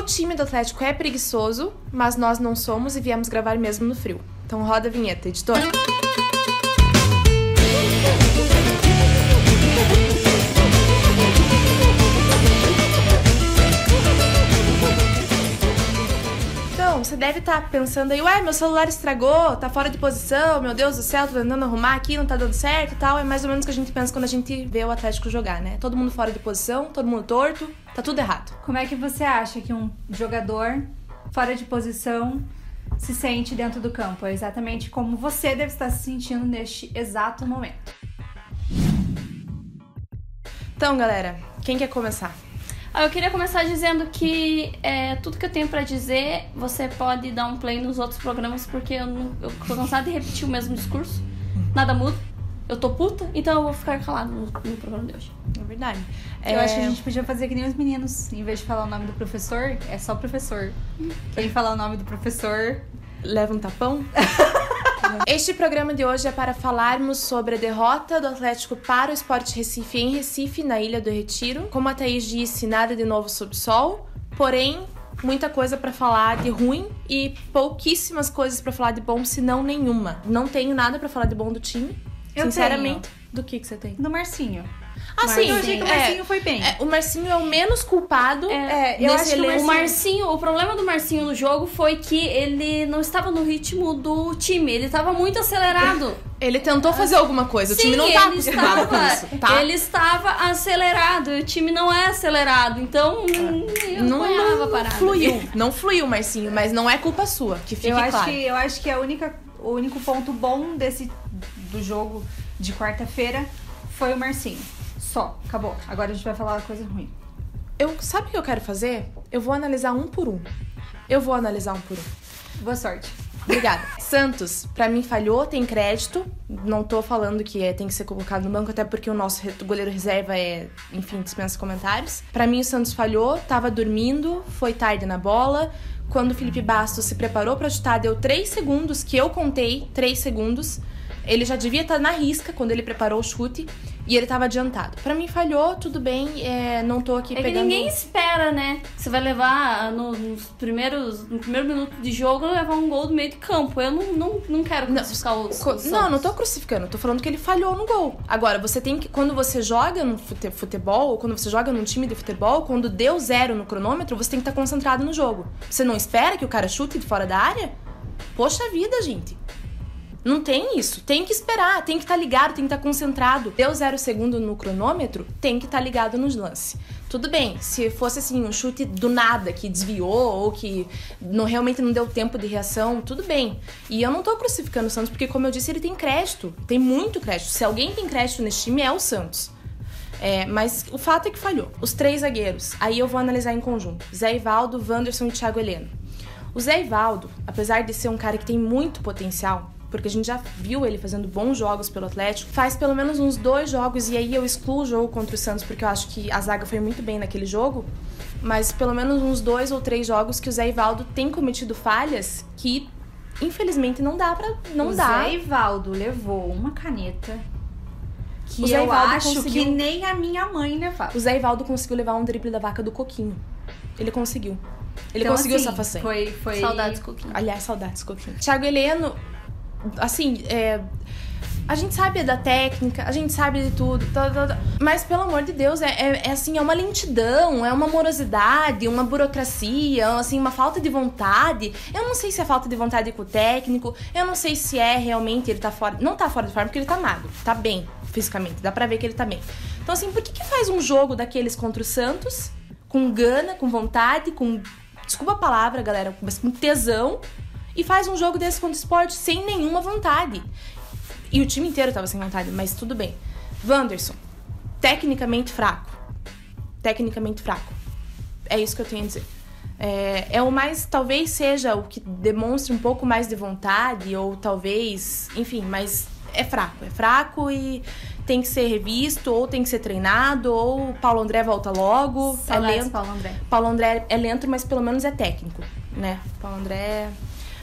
O time do Atlético é preguiçoso, mas nós não somos e viemos gravar mesmo no frio. Então roda a vinheta, editor. Então, você deve estar pensando aí, ué, meu celular estragou, tá fora de posição, meu Deus do céu, tô tentando arrumar aqui, não tá dando certo e tal. É mais ou menos o que a gente pensa quando a gente vê o Atlético jogar, né? Todo mundo fora de posição, todo mundo torto, tá tudo errado. Como é que você acha que um jogador fora de posição se sente dentro do campo? É exatamente como você deve estar se sentindo neste exato momento. Então, galera, quem quer começar? Ah, eu queria começar dizendo que é, tudo que eu tenho pra dizer, você pode dar um play nos outros programas, porque eu, não, eu tô cansada de repetir o mesmo discurso. Nada muda. Eu tô puta, então eu vou ficar calado no, no programa de hoje. É verdade. Eu É, acho que a gente podia fazer que nem os meninos. Em vez de falar o nome do professor, é só professor. Quem falar o nome do professor. leva um tapão? Este programa de hoje é para falarmos sobre a derrota do Atlético para o Sport Recife em Recife, na Ilha do Retiro. Como a Thaís disse, nada de novo sob o sol, porém, muita coisa para falar de ruim e pouquíssimas coisas para falar de bom, se não nenhuma. Não tenho nada para falar de bom do time. Eu sinceramente. Do que, que você tem? Do Marcinho. Ah, sim, eu achei que o é. Marcinho foi bem. É, o Marcinho é o menos culpado É, eu nesse acho que o elenco. O Marcinho, o problema do Marcinho no jogo foi que ele não estava no ritmo do time, ele estava muito acelerado. Ele tentou fazer alguma coisa, o time Sim, não tá ele acostumado com estava, isso, tá? Ele estava acelerado, e o time não é acelerado, então hum, eu não, não parada. fluiu, não fluiu, Marcinho, mas não é culpa sua, que fique eu acho claro. que eu acho que a única, o único ponto bom desse do jogo de quarta-feira foi o Marcinho. Só, acabou. Agora a gente vai falar a coisa ruim. Eu, sabe o que eu quero fazer? Eu vou analisar um por um. Eu vou analisar um por um. Boa sorte. Obrigada. Santos, pra mim falhou, tem crédito. Não tô falando que é, tem que ser colocado no banco, até porque o nosso goleiro reserva é, enfim, dispensa comentários. Pra mim o Santos falhou, tava dormindo, foi tarde na bola. Quando o Felipe Bastos se preparou pra chutar, deu 3 segundos, que eu contei, 3 segundos. Ele já devia estar na risca quando ele preparou o chute e ele tava adiantado. Pra mim falhou, tudo bem, é, não tô aqui É que pegando... ninguém espera, né? Você vai levar no- nos primeiros, no primeiro minuto de jogo levar um gol do meio de campo. Eu não, não, não quero crucificar o, o Co- Santos. Não, não tô crucificando, tô falando que ele falhou no gol. Agora, você tem que. Quando você joga no fute- futebol, ou quando você joga num time de futebol, quando deu zero no cronômetro, você tem que estar concentrado no jogo. Você não espera que o cara chute de fora da área? Poxa vida, gente. Não tem isso. Tem que esperar, tem que estar ligado, tem que estar concentrado. Deu zero segundo no cronômetro, tem que estar ligado nos lances. Tudo bem, se fosse assim, um chute do nada que desviou ou que não, realmente não deu tempo de reação, tudo bem. E eu não tô crucificando o Santos, porque, como eu disse, ele tem crédito. Tem muito crédito. Se alguém tem crédito nesse time, é o Santos. É, mas o fato é que falhou. Os três zagueiros, aí eu vou analisar em conjunto: Zé Ivaldo, Wanderson e Thiago Heleno. O Zé Ivaldo, apesar de ser um cara que tem muito potencial, porque a gente já viu ele fazendo bons jogos pelo Atlético, faz pelo menos uns dois jogos, e aí eu excluo o jogo contra o Santos, porque eu acho que a zaga foi muito bem naquele jogo, mas pelo menos uns dois ou três jogos que o Zé Ivaldo tem cometido falhas que, infelizmente, não dá pra. Não o dá. Zé Ivaldo levou uma caneta que O Zé eu Ivaldo acho conseguiu- que nem a minha mãe levava. O Zé Ivaldo conseguiu levar um drible da vaca do Coquinho. Ele conseguiu. Ele Então, conseguiu assim, essa façanha. Foi, foi... Saudades, Coquinho. Aliás, saudades, Coquinho. Thiago Heleno, assim, é, a gente sabe da técnica, a gente sabe de tudo, tá, tá, tá. mas pelo amor de Deus, é, é- é assim, é uma lentidão, é uma morosidade, uma burocracia, assim, uma falta de vontade. Eu não sei se é falta de vontade com o técnico, eu não sei se é realmente ele tá fora. Não tá fora de forma porque ele tá magro, tá bem fisicamente, dá pra ver que ele tá bem. Então, assim, por que, que faz um jogo daqueles contra o Santos, com gana, com vontade, com. Desculpa a palavra, galera, mas com tesão, e faz um jogo desse contra o esporte sem nenhuma vontade. E o time inteiro tava sem vontade, mas tudo bem. Wanderson, tecnicamente fraco. Tecnicamente fraco. É isso que eu tenho a dizer. É, é o mais, talvez seja o que demonstre um pouco mais de vontade, ou talvez, enfim, mas é fraco. É fraco e tem que ser revisto, ou tem que ser treinado, ou Paulo André volta logo. é Saudades, lento. Paulo André. Paulo André é lento, mas pelo menos é técnico, né? Paulo André.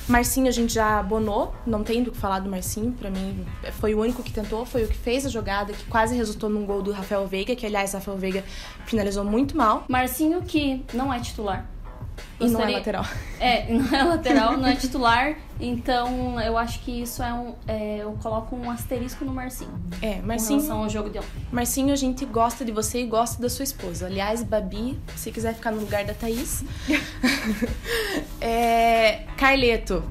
Marcinho a gente já abonou, não tem do que falar do Marcinho, pra mim foi o único que tentou, foi o que fez a jogada, que quase resultou num gol do Rafael Veiga, que aliás Rafael Veiga finalizou muito mal. Marcinho que não é titular. E não é Gostaria- lateral. É, não é lateral, não é titular. Então eu acho que isso é um. é, eu coloco um asterisco no Marcinho. É, Marcinho, relação ao jogo de ontem. Marcinho, a gente gosta de você e gosta da sua esposa. Aliás, Babi, se quiser ficar no lugar da Thaís. é, Carleto.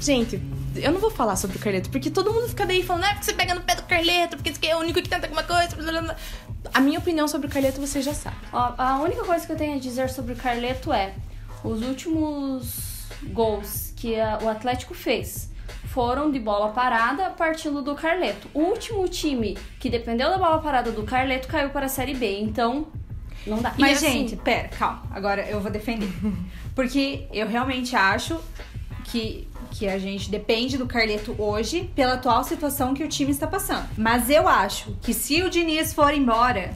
Gente, eu não vou falar sobre o Carleto, porque todo mundo fica daí falando, ah, porque você pega no pé do Carleto, porque você é o único que tenta alguma coisa. blá, blá, blá." A minha opinião sobre o Carleto você já sabe. Ó, a única coisa que eu tenho a dizer sobre o Carleto é: os últimos gols que a- o Atlético fez foram de bola parada partindo do Carleto. O último time que dependeu da bola parada do Carleto caiu para a Série B. Então, não dá. Mas, assim- gente, pera, calma. Agora eu vou defender. Porque eu realmente acho que, que a gente depende do Carleto hoje pela atual situação que o time está passando. Mas eu acho que se o Diniz for embora,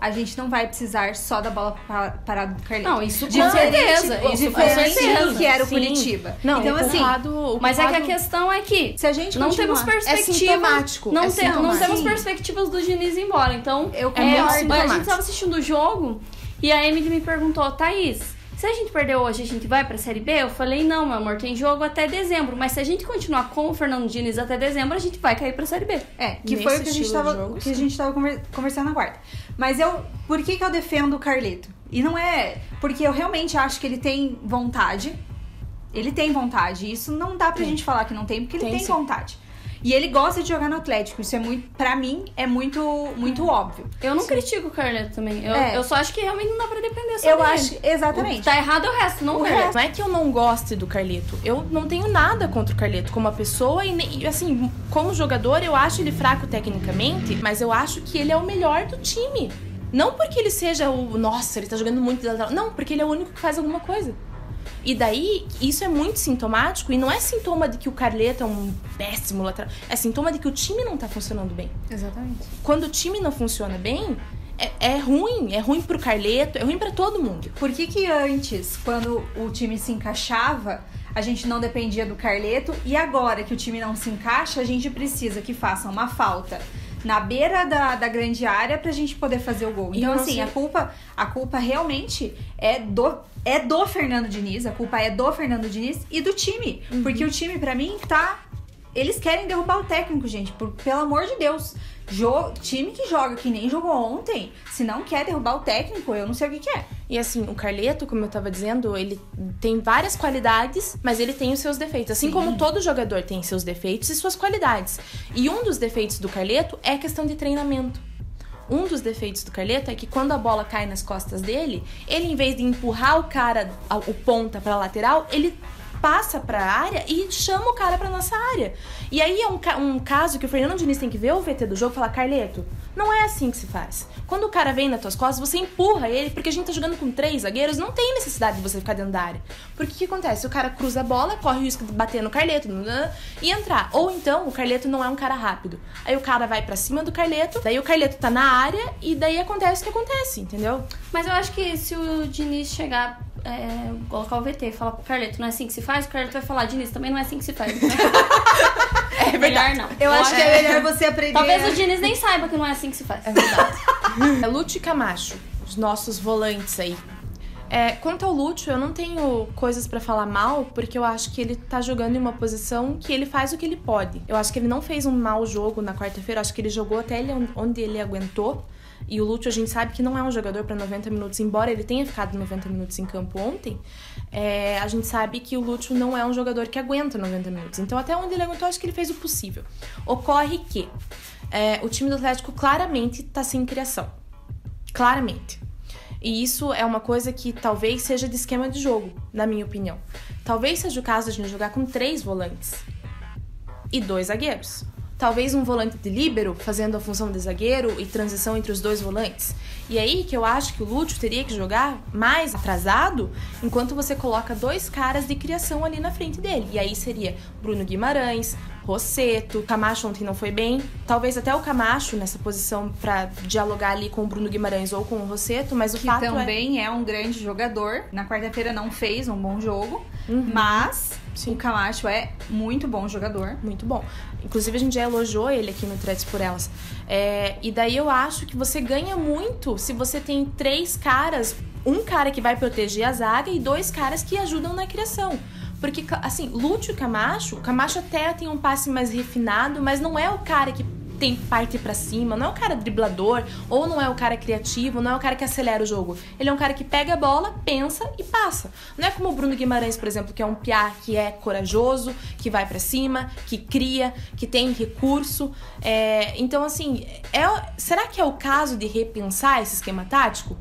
a gente não vai precisar só da bola pa- parada do Carleto. Não, isso com Diferente- certeza. Isso diferente certeza. que era o Sim. Curitiba. Não, então, assim, Mas é que a questão é que se a gente não temos perspectiva. sintomático, Não, é tem- não temos perspectivas do Diniz embora. Então, Eu é, a gente tava assistindo o jogo e a Emily me perguntou, Thaís, se a gente perder hoje, a gente vai pra Série B? Eu falei, não, meu amor, tem jogo até dezembro. Mas se a gente continuar com o Fernando Diniz até dezembro, a gente vai cair pra Série B. É, que Nesse foi o que a gente tava, jogo, que a gente tava conver- conversando na quarta. Mas eu, por que que eu defendo o Carleto? E não é porque eu realmente acho que ele tem vontade. Ele tem vontade. Isso não dá pra Tem. gente falar que não tem, porque ele Tem, tem, vontade. E ele gosta de jogar no Atlético. Isso é muito, para mim, é muito, muito óbvio. Eu não critico o Carleto também. Eu, É. eu só acho que realmente não dá pra depender só Eu dele. acho, exatamente. O que tá errado é o resto, não o, O Carleto. Não é que eu não goste do Carleto. Eu não tenho nada contra o Carleto como uma pessoa e, nem- e, assim, como jogador, eu acho ele fraco tecnicamente, mas eu acho que ele é o melhor do time. Não porque ele seja o, nossa, ele tá jogando muito de lateral. Não, porque ele é o único que faz alguma coisa. E daí, isso é muito sintomático e não é sintoma de que o Carleto é um péssimo lateral. É sintoma de que o time não tá funcionando bem. Exatamente. Quando o time não funciona bem, é, é ruim. É ruim pro Carleto, é ruim pra todo mundo. Por que que antes, quando o time se encaixava, a gente não dependia do Carleto e agora que o time não se encaixa, a gente precisa que faça uma falta na beira da, da grande área pra gente poder fazer o gol. Então, assim, sei- a culpa, a culpa realmente é do, é do Fernando Diniz, a culpa é do Fernando Diniz e do time. Uhum. Porque o time, pra mim, tá. Eles querem derrubar o técnico, gente. Por, pelo amor de Deus. Time que joga que nem jogou ontem, se não quer derrubar o técnico, eu não sei o que, que é. E assim, o Carleto, como eu tava dizendo, ele tem várias qualidades, mas ele tem os seus defeitos. Assim como todo jogador tem seus defeitos e suas qualidades. E um dos defeitos do Carleto é a questão de treinamento. Um dos defeitos do Carleto é que quando a bola cai nas costas dele, ele em vez de empurrar o cara, o ponta pra lateral, ele passa pra área e chama o cara pra nossa área. E aí é um, um caso que o Fernando Diniz tem que ver o VT do jogo e falar: Carleto, não é assim que se faz. Quando o cara vem nas tuas costas, você empurra ele, porque a gente tá jogando com três zagueiros, não tem necessidade de você ficar dentro da área. Porque o que acontece? O cara cruza a bola, corre o risco de bater no Carleto nanã, e entrar. Ou então, o Carleto não é um cara rápido. Aí o cara vai pra cima do Carleto, daí o Carleto tá na área, e daí acontece o que acontece, entendeu? Mas eu acho que se o Diniz chegar, é, colocar o VT e falar pro Carleto, não é assim que se faz, o Carleto vai falar, Diniz, também não é assim que se faz. é melhor não. Eu acho que é melhor você aprender. Talvez o Diniz nem saiba que não é assim que se faz. É verdade. é Lúcio e Camacho, os nossos volantes aí. É, quanto ao Lúcio, eu não tenho coisas pra falar mal, porque eu acho que ele tá jogando em uma posição que ele faz o que ele pode. Eu acho que ele não fez um mau jogo na quarta-feira, acho que ele jogou até ele onde ele aguentou. E o Lúcio, a gente sabe que não é um jogador pra 90 minutos, embora ele tenha ficado 90 minutos em campo ontem. é, a gente sabe que o Lúcio não é um jogador que aguenta 90 minutos. Então, até onde ele aguentou, acho que ele fez o possível. Ocorre que é, o time do Atlético claramente tá sem criação. Claramente. E isso é uma coisa que talvez seja de esquema de jogo, na minha opinião. Talvez seja o caso de a gente jogar com três volantes e dois zagueiros. Talvez um volante de líbero fazendo a função de zagueiro e transição entre os dois volantes. E aí que eu acho que o Lúcio teria que jogar mais atrasado, enquanto você coloca dois caras de criação ali na frente dele. E aí seria Bruno Guimarães, Rosseto, Camacho ontem não foi bem. Talvez até o Camacho nessa posição pra dialogar ali com o Bruno Guimarães ou com o Rosseto, mas o Que fato é... também é... um grande jogador. Na quarta-feira não fez um bom jogo, mas Uhum. Sim. o Camacho é muito bom jogador. Muito bom. Inclusive, a gente já elogiou ele aqui no Threads por Elas. É, e daí eu acho que você ganha muito se você tem três caras. Um cara que vai proteger a zaga e dois caras que ajudam na criação. Porque, assim, Lúcio Camacho, Camacho até tem um passe mais refinado, mas não é o cara que tem parte pra cima, não é o cara driblador, ou não é o cara criativo, não é o cara que acelera o jogo. Ele é um cara que pega a bola, pensa e passa. Não é como o Bruno Guimarães, por exemplo, que é um piá que é corajoso, que vai pra cima, que cria, que tem recurso. É, então, assim, é, será que é o caso de repensar esse esquema tático?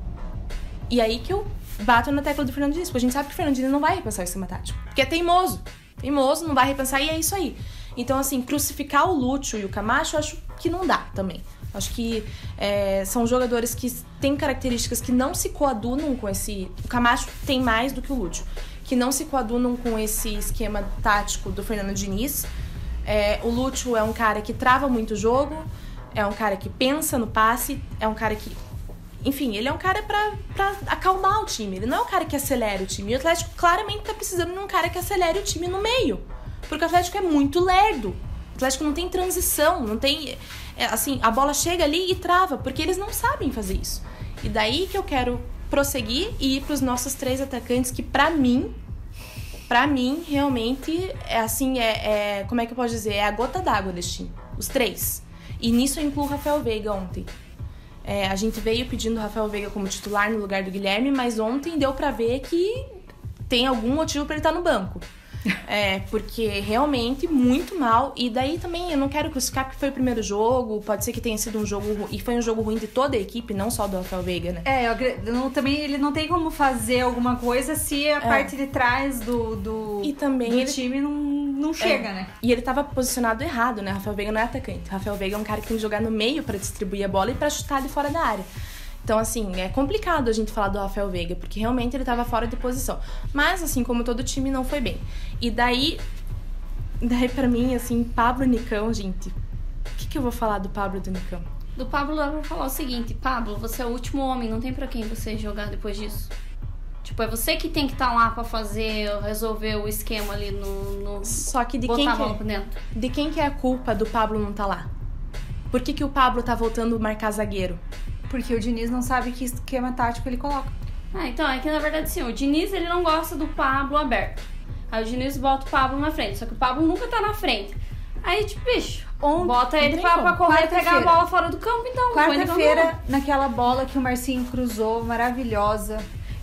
E aí que eu bato na tecla do Fernando Diniz, porque a gente sabe que o Fernando Diniz não vai repensar o esquema tático. Porque é teimoso. Teimoso, não vai repensar e é isso aí. Então, assim, crucificar o Lúcio e o Camacho, eu acho que não dá também. Acho que é, são jogadores que têm características que não se coadunam com esse. O Camacho tem mais do que o Lúcio. Que não se coadunam com esse esquema tático do Fernando Diniz. É, o Lúcio é um cara que trava muito o jogo, é um cara que pensa no passe, é um cara que. Enfim, ele é um cara pra, acalmar o time. Ele não é um cara que acelera o time. E o Atlético claramente tá precisando de um cara que acelere o time no meio. Porque o Atlético é muito lerdo. O Atlético não tem transição, não tem. é, assim, a bola chega ali e trava, porque eles não sabem fazer isso. E daí que eu quero prosseguir e ir pros nossos três atacantes, que pra mim, pra mim, realmente, é assim, é, é- Como é que eu posso dizer? É a gota d'água desse time. Os três. E nisso eu incluo o Rafael Veiga ontem. É, a gente veio pedindo o Rafael Veiga como titular no lugar do Guilherme, mas ontem deu pra ver que tem algum motivo pra ele estar no banco. É, porque realmente muito mal. E daí também eu não quero crucificar porque foi o primeiro jogo. Pode ser que tenha sido um jogo ruim. E foi um jogo ruim de toda a equipe, não só do Rafael Veiga, né? É, eu não- também ele não tem como fazer alguma coisa se a parte de trás do, do, É. E também do ele- time não, não chega, É. né? E ele tava posicionado errado, né? Rafael Veiga não é atacante. Rafael Veiga é um cara que tem que jogar no meio pra distribuir a bola e pra chutar de fora da área. Então, assim, é complicado a gente falar do Rafael Veiga, porque realmente ele tava fora de posição. Mas, assim, como todo time, não foi bem. E daí, daí pra mim, assim, Pablo Nicão, gente. O que, que eu vou falar do Pablo do Nicão? Do Pablo dá pra falar o seguinte, Pablo, você é o último homem, não tem pra quem você jogar depois disso. Tipo, é você que tem que estar lá pra fazer, resolver o esquema ali no. no Só que de botar quem a que bola é? pra dentro. De quem que é a culpa do Pablo não tá lá? Por que, que o Pablo tá voltando a marcar zagueiro? Porque o Diniz não sabe que esquema tático ele coloca. Ah, então, é que na verdade sim, o Diniz ele não gosta do Pablo aberto. Aí o Diniz bota o Pablo na frente, só que o Pablo nunca tá na frente. Aí, tipo, bicho, Ontem- bota ele pra, pra correr e pegar a bola fora do campo, então. Quarta-feira, naquela bola que o Marcinho cruzou, maravilhosa,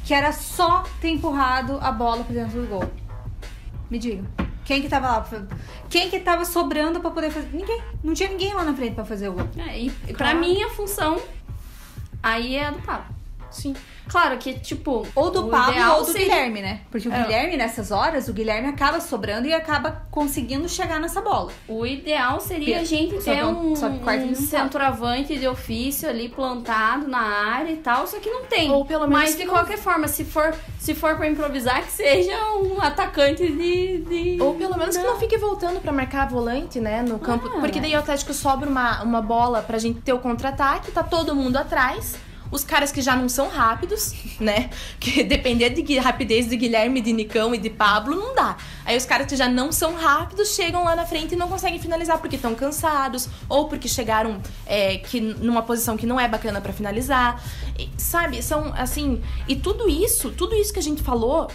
que era só ter empurrado a bola pra dentro do gol. Me diga. Quem que tava lá? pra- Quem que tava sobrando pra poder fazer? Ninguém. Não tinha ninguém lá na frente pra fazer o gol. É, e pra Claro. mim a função aí é a do Pablo. Sim. Claro que, tipo. Ou do o Pablo ou do seria- Guilherme, né? Porque o É. Guilherme, nessas horas, o Guilherme acaba sobrando e acaba conseguindo chegar nessa bola. O ideal seria a gente só ter que- um, um não tá. centroavante de ofício ali plantado na área e tal, só que não tem. Ou pelo menos Mas que de não- qualquer forma, se for, se for pra improvisar, que seja um atacante de. de... Ou pelo menos que não fique voltando pra marcar volante, né, no campo. Ah. Porque daí o Atlético sobra uma, uma bola pra gente ter o contra-ataque, tá todo mundo atrás. Os caras que já não são rápidos, né? Que depender de rapidez de Guilherme, de Nicão e de Pablo, não dá. Aí os caras que já não são rápidos chegam lá na frente e não conseguem finalizar porque estão cansados ou porque chegaram é, que numa posição que não é bacana pra finalizar. E, sabe, são assim. E tudo isso, tudo isso que a gente falou,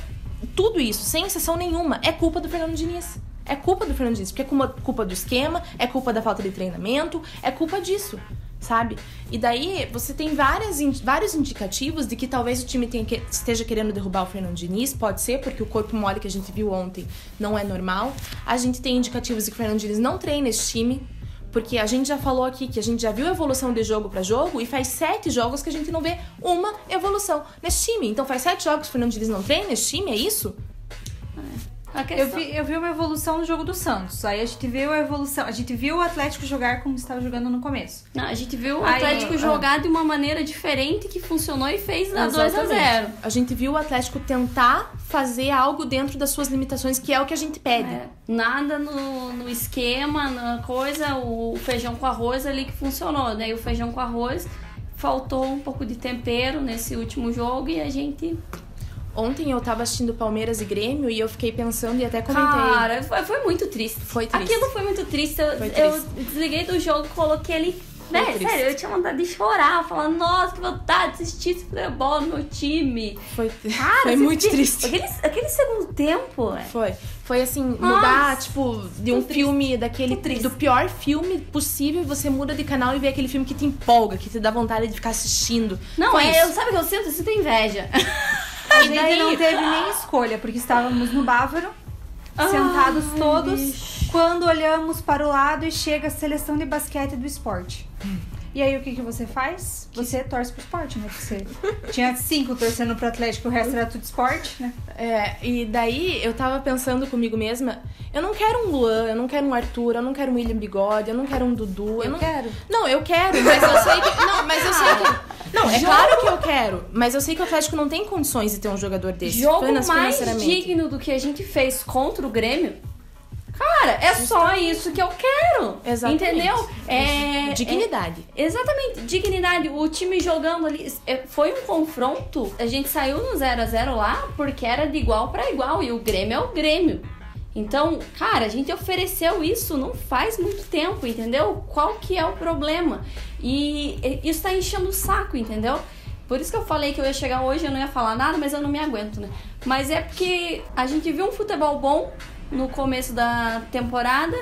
tudo isso, sem exceção nenhuma, é culpa do Fernando Diniz. É culpa do Fernando Diniz, porque é culpa do esquema, é culpa da falta de treinamento, é culpa disso, sabe? E daí você tem várias, vários indicativos de que talvez o time tenha esteja querendo derrubar o Fernando Diniz, pode ser, porque o corpo mole que a gente viu ontem não é normal. A gente tem indicativos de que o Fernando Diniz não treina esse time, porque a gente já falou aqui que a gente já viu evolução de jogo pra jogo e faz sete jogos que a gente não vê uma evolução nesse time. Então faz sete jogos que o Fernando Diniz não treina esse time, é isso? A Eu questão... vi, eu vi uma evolução no jogo do Santos. Aí a gente viu a evolução. A gente viu o Atlético jogar como estava jogando no começo. Não, a gente viu o Aí, Atlético ah. jogar de uma maneira diferente que funcionou e fez dar 2 a Exatamente. 0 A gente viu o Atlético tentar fazer algo dentro das suas limitações, que é o que a gente pede. É, nada no, no esquema, na coisa, o feijão com arroz ali que funcionou. Daí o feijão com arroz faltou um pouco de tempero nesse último jogo e a gente. Ontem eu tava assistindo Palmeiras e Grêmio e eu fiquei pensando e até comentei. Cara, foi, foi muito triste. Foi triste. Aquilo foi muito triste. Eu, Foi eu triste. desliguei do jogo, coloquei ali. Né, triste. sério, eu tinha vontade de chorar, falando, nossa, que vontade de assistir esse futebol no meu time. Foi, Cara, foi muito triste. Aquele, aquele segundo tempo, é. Foi. Foi assim, Nossa, mudar, tipo, de um triste, filme daquele. triste. Do pior filme possível, você muda de canal e vê aquele filme que te empolga, que te dá vontade de ficar assistindo. Não, Foi é, eu, sabe o que eu sinto? Eu sinto inveja. A gente daí? não teve nem escolha, porque estávamos no Bávaro, sentados Ai, todos, bicho. quando olhamos para o lado e chega a seleção de basquete do esporte. E aí o que, que você faz? Você torce pro esporte, né? Você tinha cinco torcendo pro Atlético, o resto era tudo esporte, né? É, e daí eu tava pensando comigo mesma, eu não quero um Luan, eu não quero um Arthur, eu não quero um William Bigode, eu não quero um Dudu, eu, não quero. Não, eu quero, mas eu sei que. Não, mas eu sei que. Não, é Jogo- claro que eu quero, mas eu sei que o Atlético não tem condições de ter um jogador desse. Jogo finan- mais digno do que a gente fez contra o Grêmio. Cara, é só isso que eu quero. Exatamente. Entendeu? É, Dignidade. é- exatamente, dignidade. O time jogando ali. é, Foi um confronto. A gente saiu no 0 a 0 lá porque era de igual pra igual. E o Grêmio é o Grêmio. Então, cara, a gente ofereceu isso não faz muito tempo, entendeu? Qual que é o problema? E isso tá enchendo o saco, entendeu? Por isso que eu falei que eu ia chegar hoje eu não ia falar nada, mas eu não me aguento, né? Mas é porque a gente viu um futebol bom no começo da temporada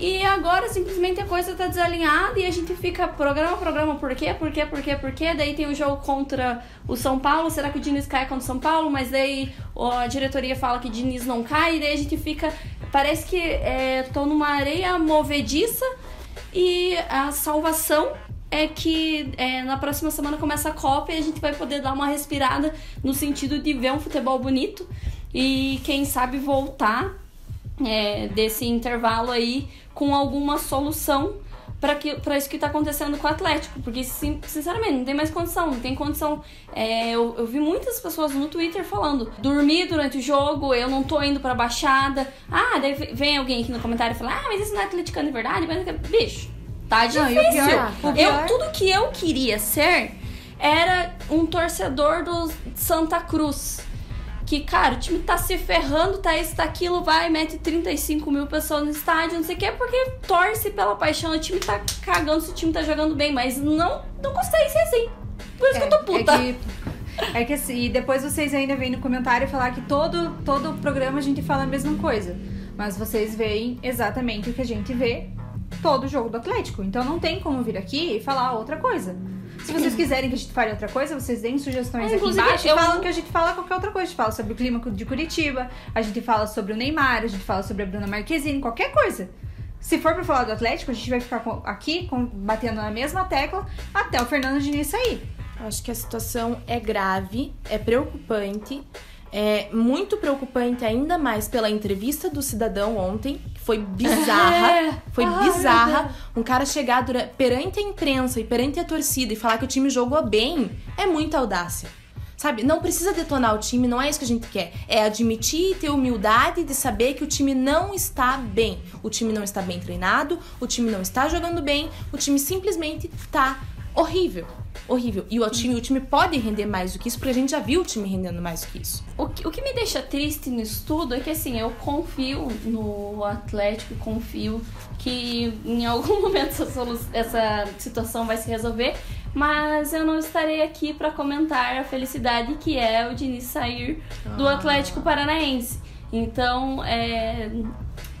e agora simplesmente a coisa tá desalinhada e a gente fica programa programa, por quê? Por quê? Por quê? Por quê? Daí tem o jogo contra o São Paulo, será que o Diniz cai contra o São Paulo? Mas daí a diretoria fala que o Diniz não cai, e daí a gente fica. Parece que é, tô numa areia movediça e a salvação é que é, na próxima semana começa a Copa e a gente vai poder dar uma respirada no sentido de ver um futebol bonito e quem sabe voltar é, desse intervalo aí com alguma solução para isso que tá acontecendo com o Atlético. Porque, sim- sinceramente, não tem mais condição. Não tem condição. É, eu, eu vi muitas pessoas no Twitter falando: dormi durante o jogo, eu não tô indo pra baixada. Ah, daí vem alguém aqui no comentário e fala: ah, mas isso não é atleticano de verdade. Mas, bicho, tá Não, difícil. e o pior- Eu, tudo que eu queria ser era um torcedor do Santa Cruz. Que, cara, o time tá se ferrando, tá isso, tá aquilo, vai, mete 35 mil pessoas no estádio, não sei o que, porque torce pela paixão, o time tá cagando se o time tá jogando bem, mas não, não gostei ser assim. Por isso que eu tô puta. É que, é que assim, e depois vocês ainda vêm no comentário falar que todo, todo programa a gente fala a mesma coisa. Mas vocês veem exatamente o que a gente vê todo jogo do Atlético. Então não tem como vir aqui e falar outra coisa. Se vocês quiserem que a gente fale outra coisa, vocês deem sugestões É, aqui embaixo eu- e falam que a gente fala qualquer outra coisa. A gente fala sobre o clima de Curitiba, a gente fala sobre o Neymar, a gente fala sobre a Bruna Marquezine, qualquer coisa. Se for pra falar do Atlético, a gente vai ficar aqui com- batendo na mesma tecla até o Fernando Diniz sair. Acho que a situação é grave, é preocupante. É muito preocupante ainda mais pela entrevista do cidadão ontem, foi bizarra. É. Foi bizarra. Um cara chegar dura- perante a imprensa e perante a torcida e falar que o time jogou bem é muita audácia. Sabe, não precisa detonar o time, não é isso que a gente quer. É admitir e ter humildade de saber que o time não está bem. O time não está bem treinado, o time não está jogando bem, o time simplesmente tá horrível. Horrível. E o time, o time pode render mais do que isso, porque a gente já viu o time rendendo mais do que isso. O que, o que me deixa triste nisso tudo é que assim, eu confio no Atlético, confio que em algum momento essa, solu- essa situação vai se resolver, mas eu não estarei aqui para comentar a felicidade que é o Diniz sair do Atlético Paranaense. Então, é,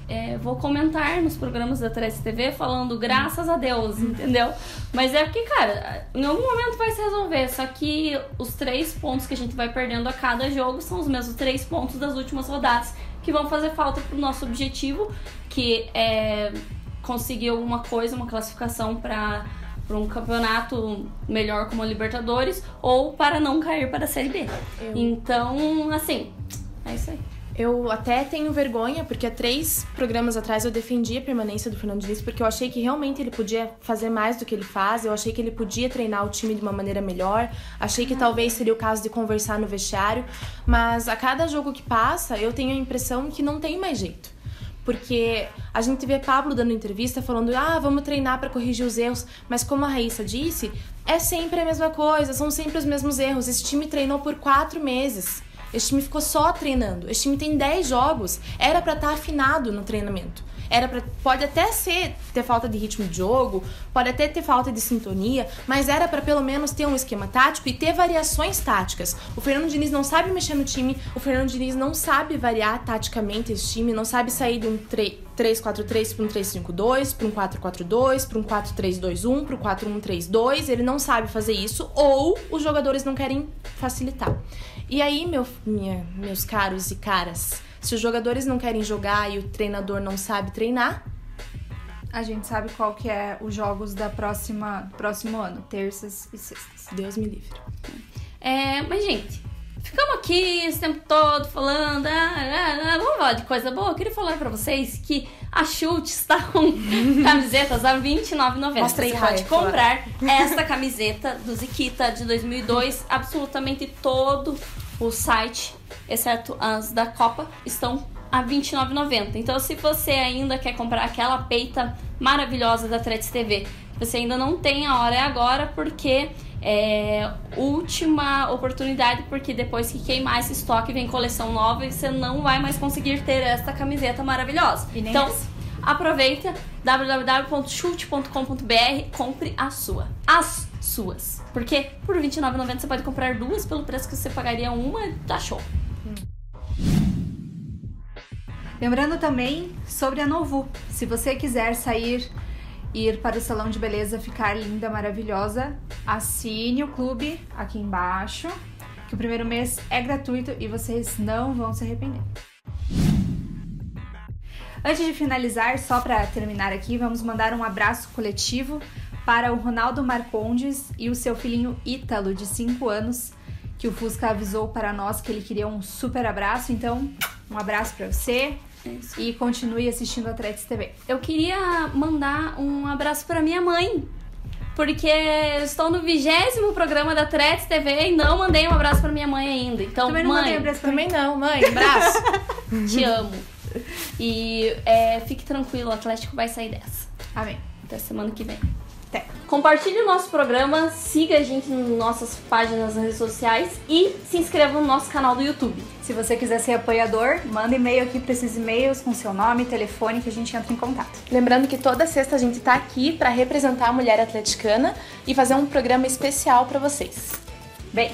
é, vou comentar nos programas da 3 TV falando graças a Deus, entendeu? Mas é porque, cara, em algum momento vai se resolver. Só que os três pontos que a gente vai perdendo a cada jogo são os mesmos três pontos das últimas rodadas que vão fazer falta pro nosso objetivo, que é conseguir alguma coisa, uma classificação para para um campeonato melhor como a Libertadores ou para não cair para a Série B. Eu- Então, assim, é isso aí. Eu até tenho vergonha, porque há três programas atrás eu defendi a permanência do Fernando Diniz, porque eu achei que realmente ele podia fazer mais do que ele faz, eu achei que ele podia treinar o time de uma maneira melhor, achei que talvez seria o caso de conversar no vestiário, mas a cada jogo que passa eu tenho a impressão que não tem mais jeito. Porque a gente vê Pablo dando entrevista falando, ah, vamos treinar para corrigir os erros, mas como a Raíssa disse, é sempre a mesma coisa, são sempre os mesmos erros. Esse time treinou por quatro meses. Esse time ficou só treinando. Esse time tem 10 jogos. Era para estar tá afinado no treinamento. Era pra, pode até ser ter falta de ritmo de jogo, pode até ter falta de sintonia, mas era para pelo menos ter um esquema tático e ter variações táticas. O Fernando Diniz não sabe mexer no time, o Fernando Diniz não sabe variar taticamente esse time, não sabe sair de um 3-4-3 para um 3-5-2, para um 4-4-2, para um 4-3-2-1, para um 4-1-3-2. Ele não sabe fazer isso ou os jogadores não querem facilitar. E aí, meu, minha, meus caros e caras, se os jogadores não querem jogar e o treinador não sabe treinar, a gente sabe qual que é os jogos da próxima próximo ano, terças e sextas. Deus me livre. É, mas gente, ficamos aqui esse tempo todo falando, ah, ah, ah, vamos falar de coisa boa. Eu queria falar para vocês que a Chute está com camisetas a R$29,90. Você pode comprar esta camiseta do Ziquita de 2002. Absolutamente todo o site, exceto as da Copa, estão a R$29,90. Então, se você ainda quer comprar aquela peita maravilhosa da Tretes TV, você ainda não tem, a hora é agora, porque é última oportunidade, porque depois que queimar esse estoque vem coleção nova e você não vai mais conseguir ter essa camiseta maravilhosa. então, essa. Aproveita www.chute.com.br, compre a sua. As suas. Porque por R$29,90 você pode comprar duas pelo preço que você pagaria uma, tá show. Lembrando também sobre a Novu. Se você quiser sair ir para o salão de beleza ficar linda, maravilhosa, assine o clube aqui embaixo, que o primeiro mês é gratuito e vocês não vão se arrepender. Antes de finalizar, só para terminar aqui, vamos mandar um abraço coletivo para o Ronaldo Marcondes e o seu filhinho Ítalo, de 5 anos, que o Fusca avisou para nós que ele queria um super abraço. Então, um abraço para você, isso. E continue assistindo a Tretes TV. Eu queria mandar um abraço para minha mãe. Porque eu estou no vigésimo programa da Tretes TV e não mandei um abraço para minha mãe ainda. Então, Também não mãe. Mandei um abraço pra Também não, mãe. Abraço. Te amo. E é, fique tranquilo, o Atlético vai sair dessa. Amém. Até semana que vem. Até. Compartilhe o nosso programa, siga a gente nas nossas páginas nas redes sociais e se inscreva no nosso canal do YouTube. Se você quiser ser apoiador, manda e-mail aqui para esses e-mails com seu nome e telefone que a gente entra em contato. Lembrando que toda sexta a gente está aqui para representar a mulher atleticana e fazer um programa especial para vocês. Bem,